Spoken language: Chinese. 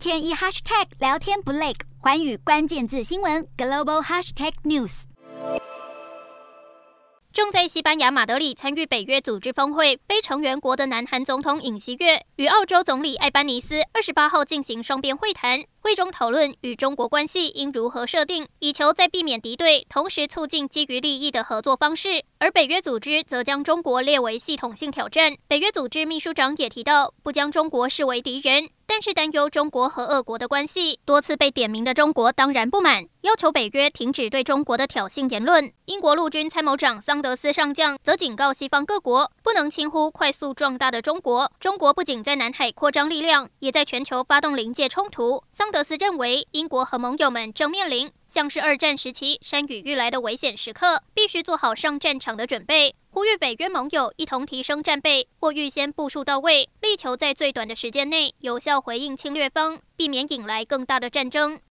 天一 hashtag 聊天不累，寰宇关键字新闻 global hashtag news。正在西班牙马德里参与北约组织峰会，非成员国的南韩总统尹锡悦与澳洲总理艾班尼斯二十八号进行双边会谈。会中讨论与中国关系应如何设定，以求在避免敌对，同时促进基于利益的合作方式。而北约组织则将中国列为系统性挑战。北约组织秘书长也提到，不将中国视为敌人，但是担忧中国和俄国的关系。多次被点名的中国当然不满，要求北约停止对中国的挑衅言论。英国陆军参谋长桑德斯上将则警告西方各国，不能轻忽快速壮大的中国。中国不仅在南海扩张力量，也在全球发动临界冲突。桑德斯认为，英国和盟友们正面临像是二战时期山雨欲来的危险时刻，必须做好上战场的准备。呼吁北约盟友一同提升战备或预先部署到位，力求在最短的时间内有效回应侵略方，避免引来更大的战争。